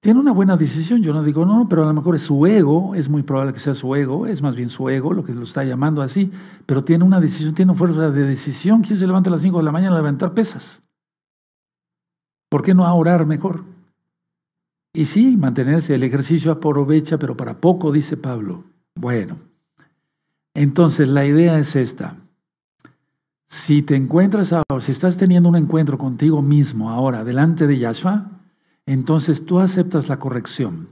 tiene una buena decisión, yo no digo no, pero a lo mejor es su ego, es muy probable que sea su ego, es más bien su ego lo que lo está llamando así, pero tiene una decisión, tiene una fuerza de decisión. ¿Quién se levanta a las 5 de la mañana a levantar pesas? ¿Por qué no a orar mejor? Y sí, mantenerse, el ejercicio aprovecha, pero para poco, dice Pablo. Bueno, entonces la idea es esta. Si te encuentras ahora, si estás teniendo un encuentro contigo mismo ahora, delante de Yahshua, entonces tú aceptas la corrección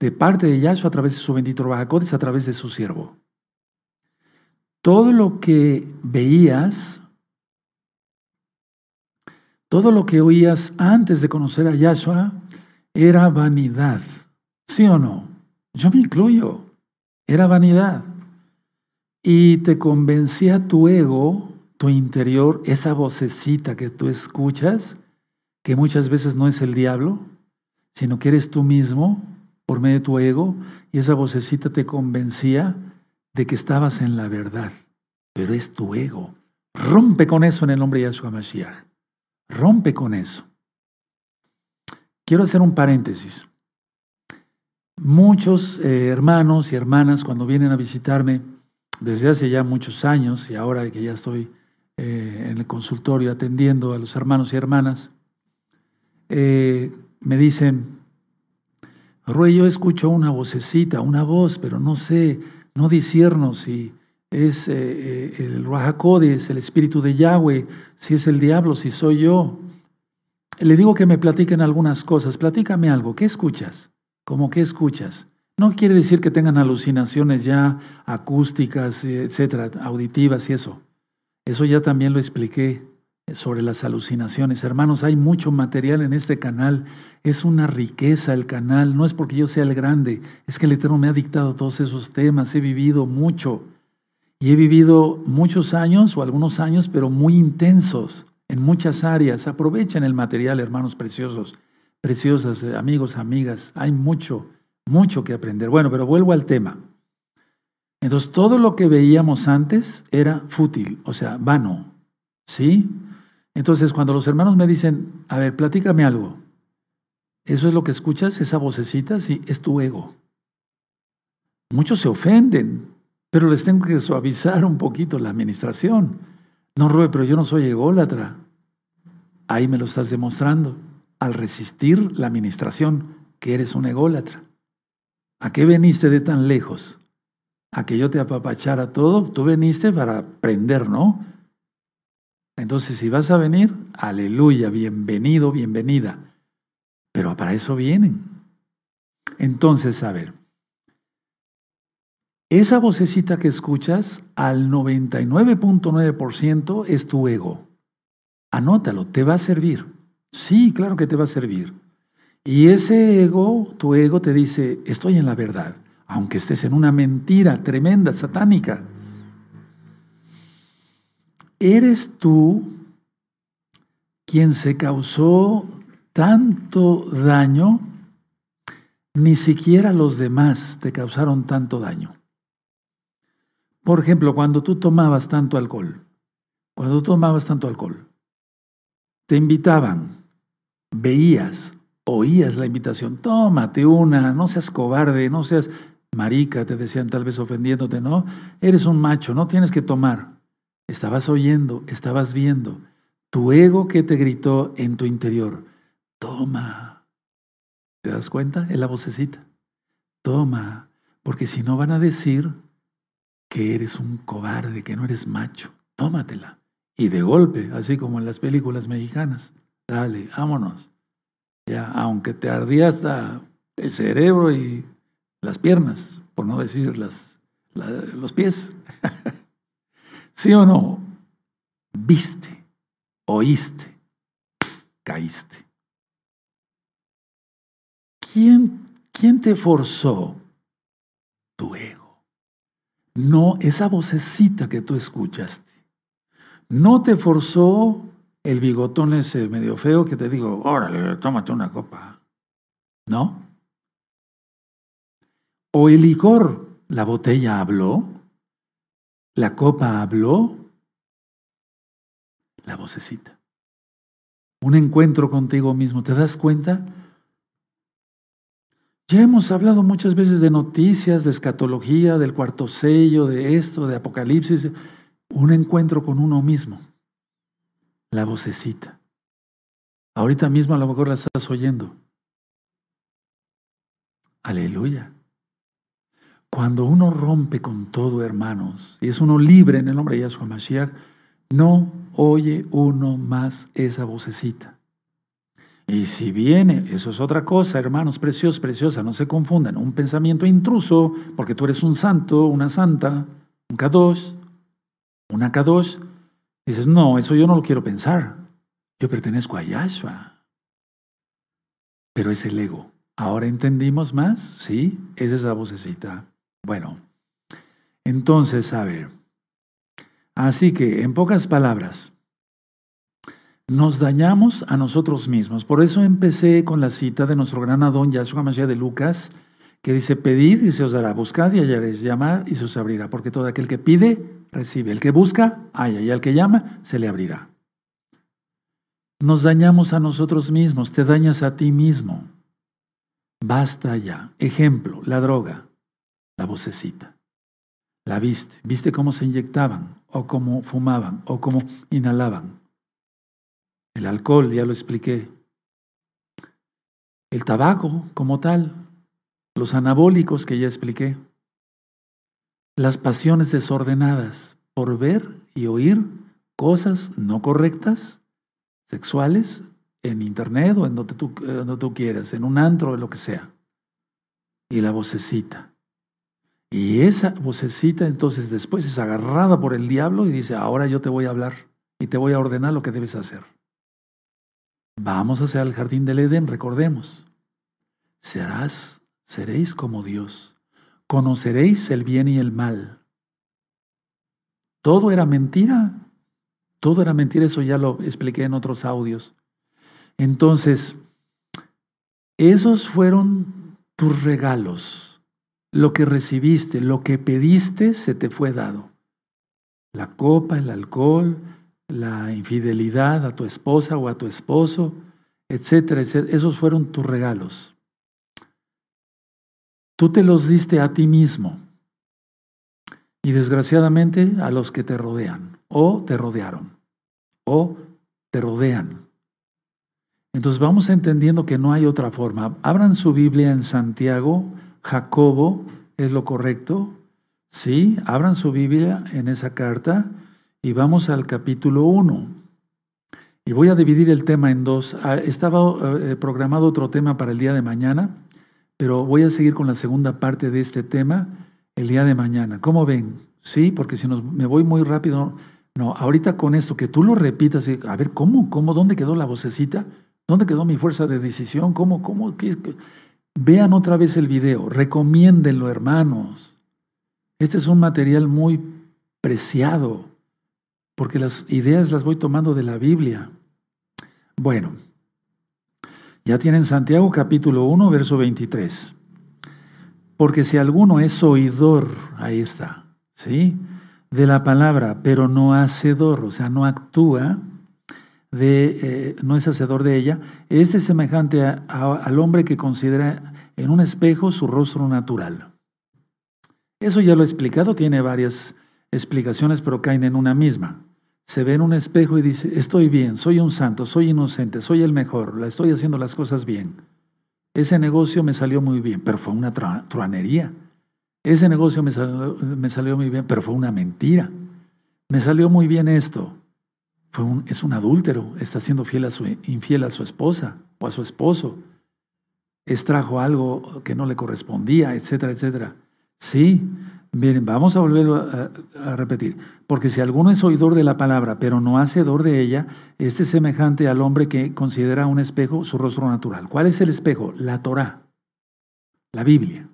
de parte de Yahshua a través de su bendito Bajacodes, a través de su siervo. Todo lo que veías, todo lo que oías antes de conocer a Yahshua era vanidad, ¿sí o no? Yo me incluyo. Era vanidad. Y te convencía tu ego, tu interior, esa vocecita que tú escuchas, que muchas veces no es el diablo, sino que eres tú mismo por medio de tu ego, y esa vocecita te convencía de que estabas en la verdad, pero es tu ego. Rompe con eso en el nombre de Yahshua Mashiach. Rompe con eso. Quiero hacer un paréntesis. Muchos eh, hermanos y hermanas cuando vienen a visitarme desde hace ya muchos años y ahora que ya estoy eh, en el consultorio atendiendo a los hermanos y hermanas, eh, me dicen, Rue, yo escucho una vocecita, una voz, pero no sé, no disierno si es el Ruajacode, es el espíritu de Yahweh, si es el diablo, si soy yo. Le digo que me platiquen algunas cosas, platícame algo, ¿qué escuchas? ¿Cómo qué escuchas? No quiere decir que tengan alucinaciones ya acústicas, etcétera, auditivas y eso. Eso ya también lo expliqué sobre las alucinaciones. Hermanos, hay mucho material en este canal. Es una riqueza el canal. No es porque yo sea el grande, es que el Eterno me ha dictado todos esos temas. He vivido mucho. Y he vivido muchos años o algunos años, pero muy intensos en muchas áreas. Aprovechen el material, hermanos preciosos preciosas, eh, amigos, amigas. Hay mucho, mucho que aprender. Bueno, pero vuelvo al tema. Entonces, todo lo que veíamos antes era fútil, o sea, vano. ¿Sí? Entonces, cuando los hermanos me dicen, a ver, platícame algo, ¿eso es lo que escuchas? ¿Esa vocecita? Sí, es tu ego. Muchos se ofenden, pero les tengo que suavizar un poquito la administración. No, Rue, pero yo no soy ególatra. Ahí me lo estás demostrando al resistir la administración, que eres un ególatra. ¿A qué veniste de tan lejos? ¿A que yo te apapachara todo? Tú veniste para aprender, ¿no? Entonces, si vas a venir, aleluya, bienvenido, bienvenida. Pero para eso vienen. Entonces, a ver, esa vocecita que escuchas al 99.9% es tu ego. Anótalo, te va a servir. Sí, claro que te va a servir. Y ese ego, tu ego te dice, estoy en la verdad, aunque estés en una mentira tremenda, satánica. Eres tú quien se causó tanto daño, ni siquiera los demás te causaron tanto daño. Por ejemplo, cuando tú tomabas tanto alcohol, cuando tú tomabas tanto alcohol, te invitaban, veías, oías la invitación, tómate una, no seas cobarde, no seas marica, te decían tal vez ofendiéndote, ¿no? Eres un macho, no tienes que tomar. Estabas oyendo, estabas viendo. Tu ego que te gritó en tu interior, toma. ¿Te das cuenta? Es la vocecita. Toma, porque si no van a decir que eres un cobarde, que no eres macho. Tómatela. Y de golpe, así como en las películas mexicanas. Dale, vámonos. Ya, aunque te ardía hasta el cerebro y las piernas, por no decir las, los pies. ¿Sí o no? Viste, oíste, caíste. ¿Quién, quién te forzó? Tu ego. No esa vocecita que tú escuchaste. No te forzó el bigotón ese medio feo que te digo, órale, tómate una copa. ¿No? O el licor, la botella habló, la copa habló, la vocecita. Un encuentro contigo mismo, ¿te das cuenta? Ya hemos hablado muchas veces de noticias, de escatología, del cuarto sello, de esto, de Apocalipsis, un encuentro con uno mismo la vocecita. Ahorita mismo a lo mejor la estás oyendo. Aleluya. Cuando uno rompe con todo, hermanos, y es uno libre en el nombre de Yahshua Mashiach, no oye uno más esa vocecita. Y si viene, eso es otra cosa, hermanos preciosos, preciosa, no se confundan, un pensamiento intruso, porque tú eres un santo, una santa, un kadosh, una kadosh, Dices, no, eso yo no lo quiero pensar. Yo pertenezco a Yahshua. Pero es el ego. ¿Ahora entendimos más? Sí, es esa vocecita. Bueno, entonces, a ver. Así que, en pocas palabras, nos dañamos a nosotros mismos. Por eso empecé con la cita de nuestro gran Adón Yahshua Mashiach de Lucas, que dice, pedid y se os dará, buscad y hallaréis, llamar y se os abrirá, porque todo aquel que pide, recibe, el que busca, halla, y al que llama, se le abrirá. Nos dañamos a nosotros mismos, te dañas a ti mismo. Basta ya. Ejemplo, la droga, la vocecita. La viste, viste cómo se inyectaban, o cómo fumaban, o cómo inhalaban. El alcohol, ya lo expliqué. El tabaco como tal, los anabólicos que ya expliqué. Las pasiones desordenadas por ver y oír cosas no correctas, sexuales, en internet o en donde tú, donde tú quieras, en un antro o lo que sea. Y la vocecita. Y esa vocecita entonces después es agarrada por el diablo y dice, ahora yo te voy a hablar y te voy a ordenar lo que debes hacer. Vamos hacia el jardín del Edén, recordemos. Serás, seréis como Dios. Conoceréis el bien y el mal. Todo era mentira. Todo era mentira, eso ya lo expliqué en otros audios. Entonces, esos fueron tus regalos lo que recibiste, lo que pediste, se te fue dado. La copa, el alcohol, la infidelidad a tu esposa o a tu esposo, etcétera, etcétera. Esos fueron tus regalos. Tú te los diste a ti mismo y desgraciadamente a los que te rodean o te rodearon o te rodean. Entonces vamos entendiendo que no hay otra forma. Abran su Biblia en Santiago Jacobo es lo correcto. Sí, abran su Biblia en esa carta y vamos al capítulo 1. Y voy a dividir el tema en dos. Ah, estaba eh, programado otro tema para el día de mañana, pero voy a seguir con la segunda parte de este tema el día de mañana. ¿Cómo ven? Sí, porque si nos, me voy muy rápido, no, ahorita con esto, que tú lo repitas, a ver, ¿cómo? ¿Cómo? ¿Dónde quedó la vocecita? ¿Dónde quedó mi fuerza de decisión? ¿Cómo? ¿Cómo? ¿Qué? Vean otra vez el video, recomiéndenlo, hermanos. Este es un material muy preciado, porque las ideas las voy tomando de la Biblia. Bueno, ya tienen Santiago capítulo 1, verso 23. Porque si alguno es oidor, ahí está, ¿sí? De la palabra, pero no hacedor, o sea, no actúa, de, eh, no es hacedor de ella, este es semejante al hombre que considera en un espejo su rostro natural. Eso ya lo he explicado, tiene varias explicaciones, pero caen en una misma. Se ve en un espejo y dice, estoy bien, soy un santo, soy inocente, soy el mejor, la estoy haciendo las cosas bien. Ese negocio me salió muy bien, pero fue una truanería. Ese negocio me me salió muy bien, pero fue una mentira. Me salió muy bien esto, es un adúltero, está siendo fiel a su, infiel a su esposa o a su esposo. Extrajo algo que no le correspondía, etcétera, etcétera. Sí, miren, vamos a volverlo a, repetir. Porque si alguno es oidor de la palabra, pero no hacedor de ella, este es semejante al hombre que considera un espejo su rostro natural. ¿Cuál es el espejo? La Torah, la Biblia.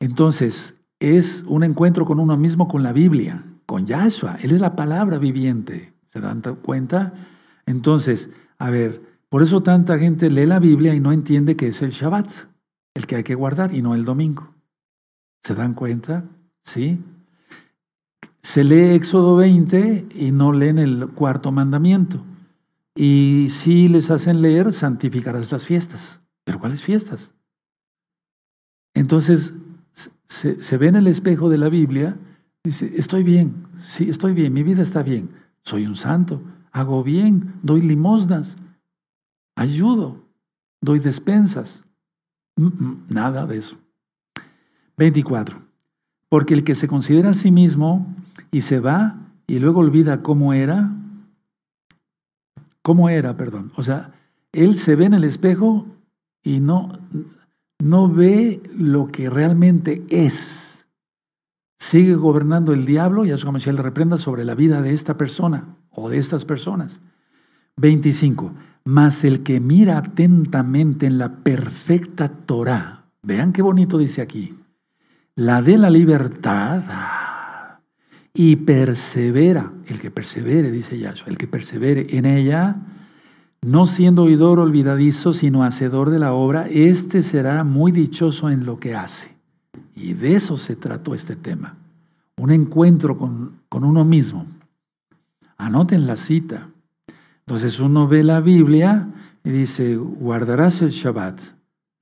Entonces, es un encuentro con uno mismo con la Biblia, con Yahshua. Él es la palabra viviente. ¿Se dan cuenta? Entonces, a ver, por eso tanta gente lee la Biblia y no entiende que es el Shabbat, el que hay que guardar y no el domingo. ¿Se dan cuenta? Sí. Se lee Éxodo 20 y no leen el cuarto mandamiento. Y si les hacen leer, santificarás las fiestas. ¿Pero cuáles fiestas? Entonces, se, se ve en el espejo de la Biblia, dice, estoy bien, sí, estoy bien, mi vida está bien soy un santo, hago bien, doy limosnas, ayudo, doy despensas. Nada de eso. 24. Porque el que se considera a sí mismo y se va y luego olvida cómo era, cómo era, perdón. O sea, él se ve en el espejo y no, no ve lo que realmente es sigue gobernando el diablo, y Yahshua Mashiach le reprenda sobre la vida de esta persona o de estas personas. 25. Mas el que mira atentamente en la perfecta Torah, vean qué bonito dice aquí, la de la libertad, y persevera, el que persevere, dice Yahshua, el que persevere en ella, no siendo oidor olvidadizo, sino hacedor de la obra, éste será muy dichoso en lo que hace. Y de eso se trató este tema, un encuentro con, con uno mismo. Anoten la cita. Entonces uno ve la Biblia y dice, guardarás el Shabbat.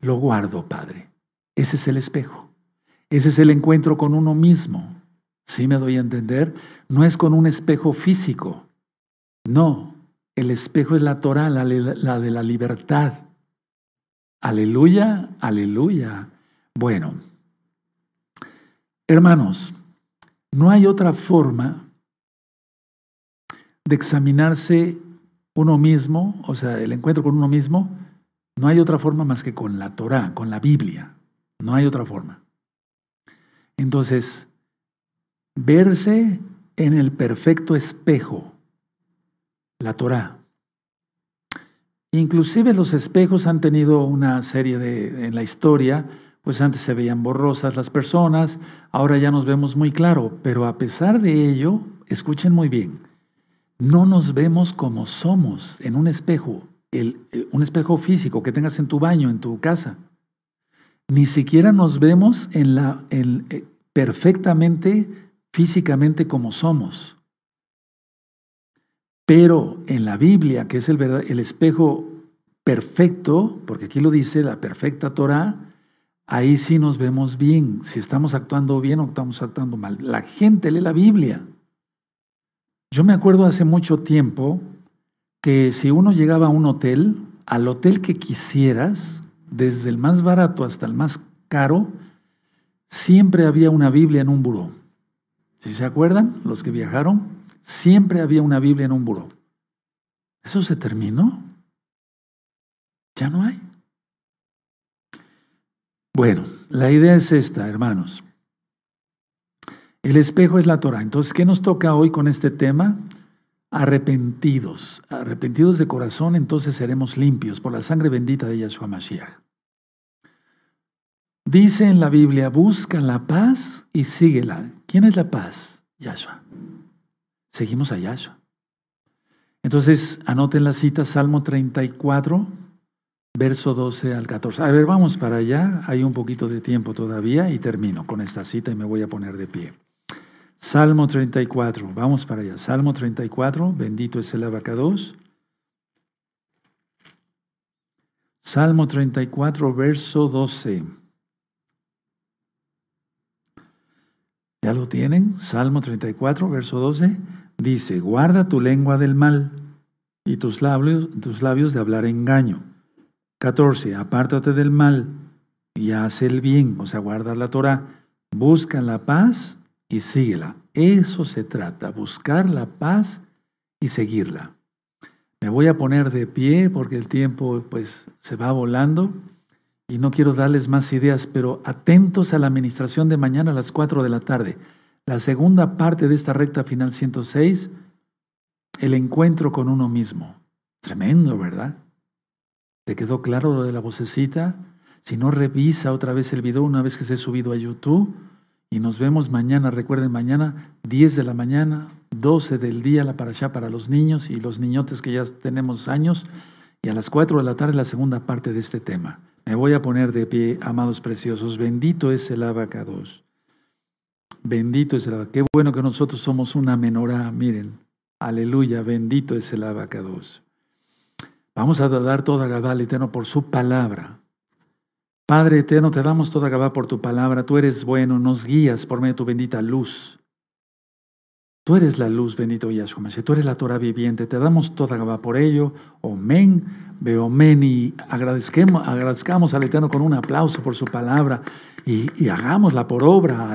Lo guardo, Padre. Ese es el espejo. Ese es el encuentro con uno mismo. ¿Sí me doy a entender? No es con un espejo físico. No, el espejo es la Torah, la, la de la libertad. Aleluya, aleluya. Bueno, hermanos, no hay otra forma de examinarse uno mismo, o sea, el encuentro con uno mismo, no hay otra forma más que con la Torah, con la Biblia. No hay otra forma. Entonces, verse en el perfecto espejo, la Torah. Inclusive los espejos han tenido una serie de, en la historia, pues antes se veían borrosas las personas, ahora ya nos vemos muy claro, pero a pesar de ello, escuchen muy bien, no nos vemos como somos en un espejo, eh, un espejo físico que tengas en tu baño, en tu casa. Ni siquiera nos vemos en la, eh, perfectamente, físicamente como somos. Pero en la Biblia, que es el, el espejo perfecto, porque aquí lo dice la perfecta Torah, ahí sí nos vemos bien, si estamos actuando bien o estamos actuando mal. La gente lee la Biblia. Yo me acuerdo hace mucho tiempo que si uno llegaba a un hotel, al hotel que quisieras, desde el más barato hasta el más caro, siempre había una Biblia en un buró. Si se acuerdan, los que viajaron, siempre había una Biblia en un buró. ¿Eso se terminó? Ya no hay. Bueno, la idea es esta, hermanos. El espejo es la Torah. Entonces, ¿qué nos toca hoy con este tema? Arrepentidos. Arrepentidos de corazón, entonces seremos limpios por la sangre bendita de Yahshua Mashiach. Dice en la Biblia, busca la paz y síguela. ¿Quién es la paz? Yahshua. Seguimos a Yahshua. Entonces, anoten la cita, Salmo 34, verso 12 al 14. A ver, vamos para allá. Hay un poquito de tiempo todavía y termino con esta cita y me voy a poner de pie. Salmo 34, vamos para allá. Salmo 34, bendito es el abacados. Salmo 34, verso 12. ¿Ya lo tienen? Salmo 34, verso 12. Dice, guarda tu lengua del mal y tus labios, tus labios de hablar engaño. 14. Apártate del mal y haz el bien, o sea, guarda la Torah. Busca la paz y síguela. Eso se trata, buscar la paz y seguirla. Me voy a poner de pie porque el tiempo pues se va volando y no quiero darles más ideas, pero atentos a la administración de mañana a las 4 de la tarde. La segunda parte de esta recta final 106, el encuentro con uno mismo. Tremendo, ¿verdad? ¿Te quedó claro lo de la vocecita? Si no, revisa otra vez el video una vez que se ha subido a YouTube y nos vemos mañana, recuerden, mañana 10 de la mañana, 12 del día, la allá para los niños y los niñotes que ya tenemos años. Y a las 4 de la tarde la segunda parte de este tema. Me voy a poner de pie, amados preciosos. Bendito es el abacados. Bendito es el abacados. Qué bueno que nosotros somos una menorá. Miren, aleluya, bendito es el abacados. Vamos a dar toda Gabal eterno por su palabra. Padre eterno, te damos toda Gabá por tu palabra. Tú eres bueno, nos guías por medio de tu bendita luz. Tú eres la luz, bendito Yahshua Tú eres la Torah viviente. Te damos toda Gabá por ello. Omen, beomen. Y agradezcamos, agradezcamos al Eterno con un aplauso por su palabra y, y hagámosla por obra.